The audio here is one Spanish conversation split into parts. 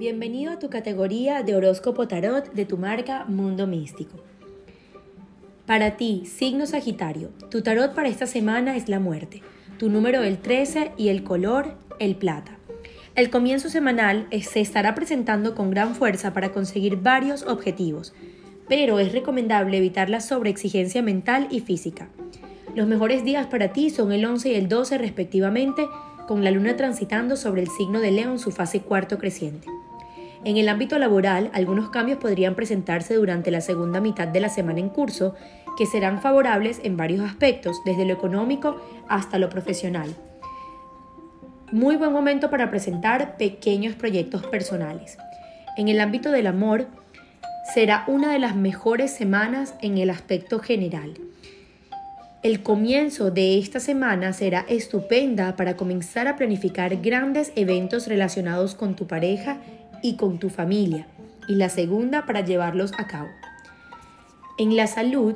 Bienvenido a tu categoría de horóscopo tarot de tu marca Mundo Místico. Para ti, signo Sagitario, tu tarot para esta semana es la muerte, tu número el 13 y el color el plata. El comienzo semanal se estará presentando con gran fuerza para conseguir varios objetivos, pero es recomendable evitar la sobreexigencia mental y física. Los mejores días para ti son el 11 y el 12 respectivamente, con la luna transitando sobre el signo de León su fase cuarto creciente. En el ámbito laboral, algunos cambios podrían presentarse durante la segunda mitad de la semana en curso, que serán favorables en varios aspectos, desde lo económico hasta lo profesional. Muy buen momento para presentar pequeños proyectos personales. En el ámbito del amor, será una de las mejores semanas en el aspecto general. El comienzo de esta semana será estupenda para comenzar a planificar grandes eventos relacionados con tu pareja y con tu familia, y la segunda para llevarlos a cabo. En la salud,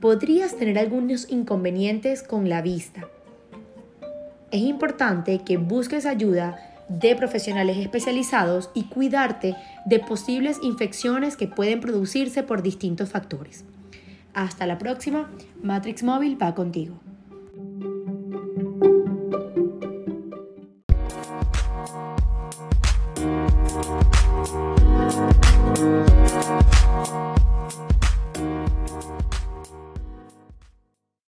podrías tener algunos inconvenientes con la vista. Es importante que busques ayuda de profesionales especializados y cuidarte de posibles infecciones que pueden producirse por distintos factores. Hasta la próxima, Matrix Móvil va contigo.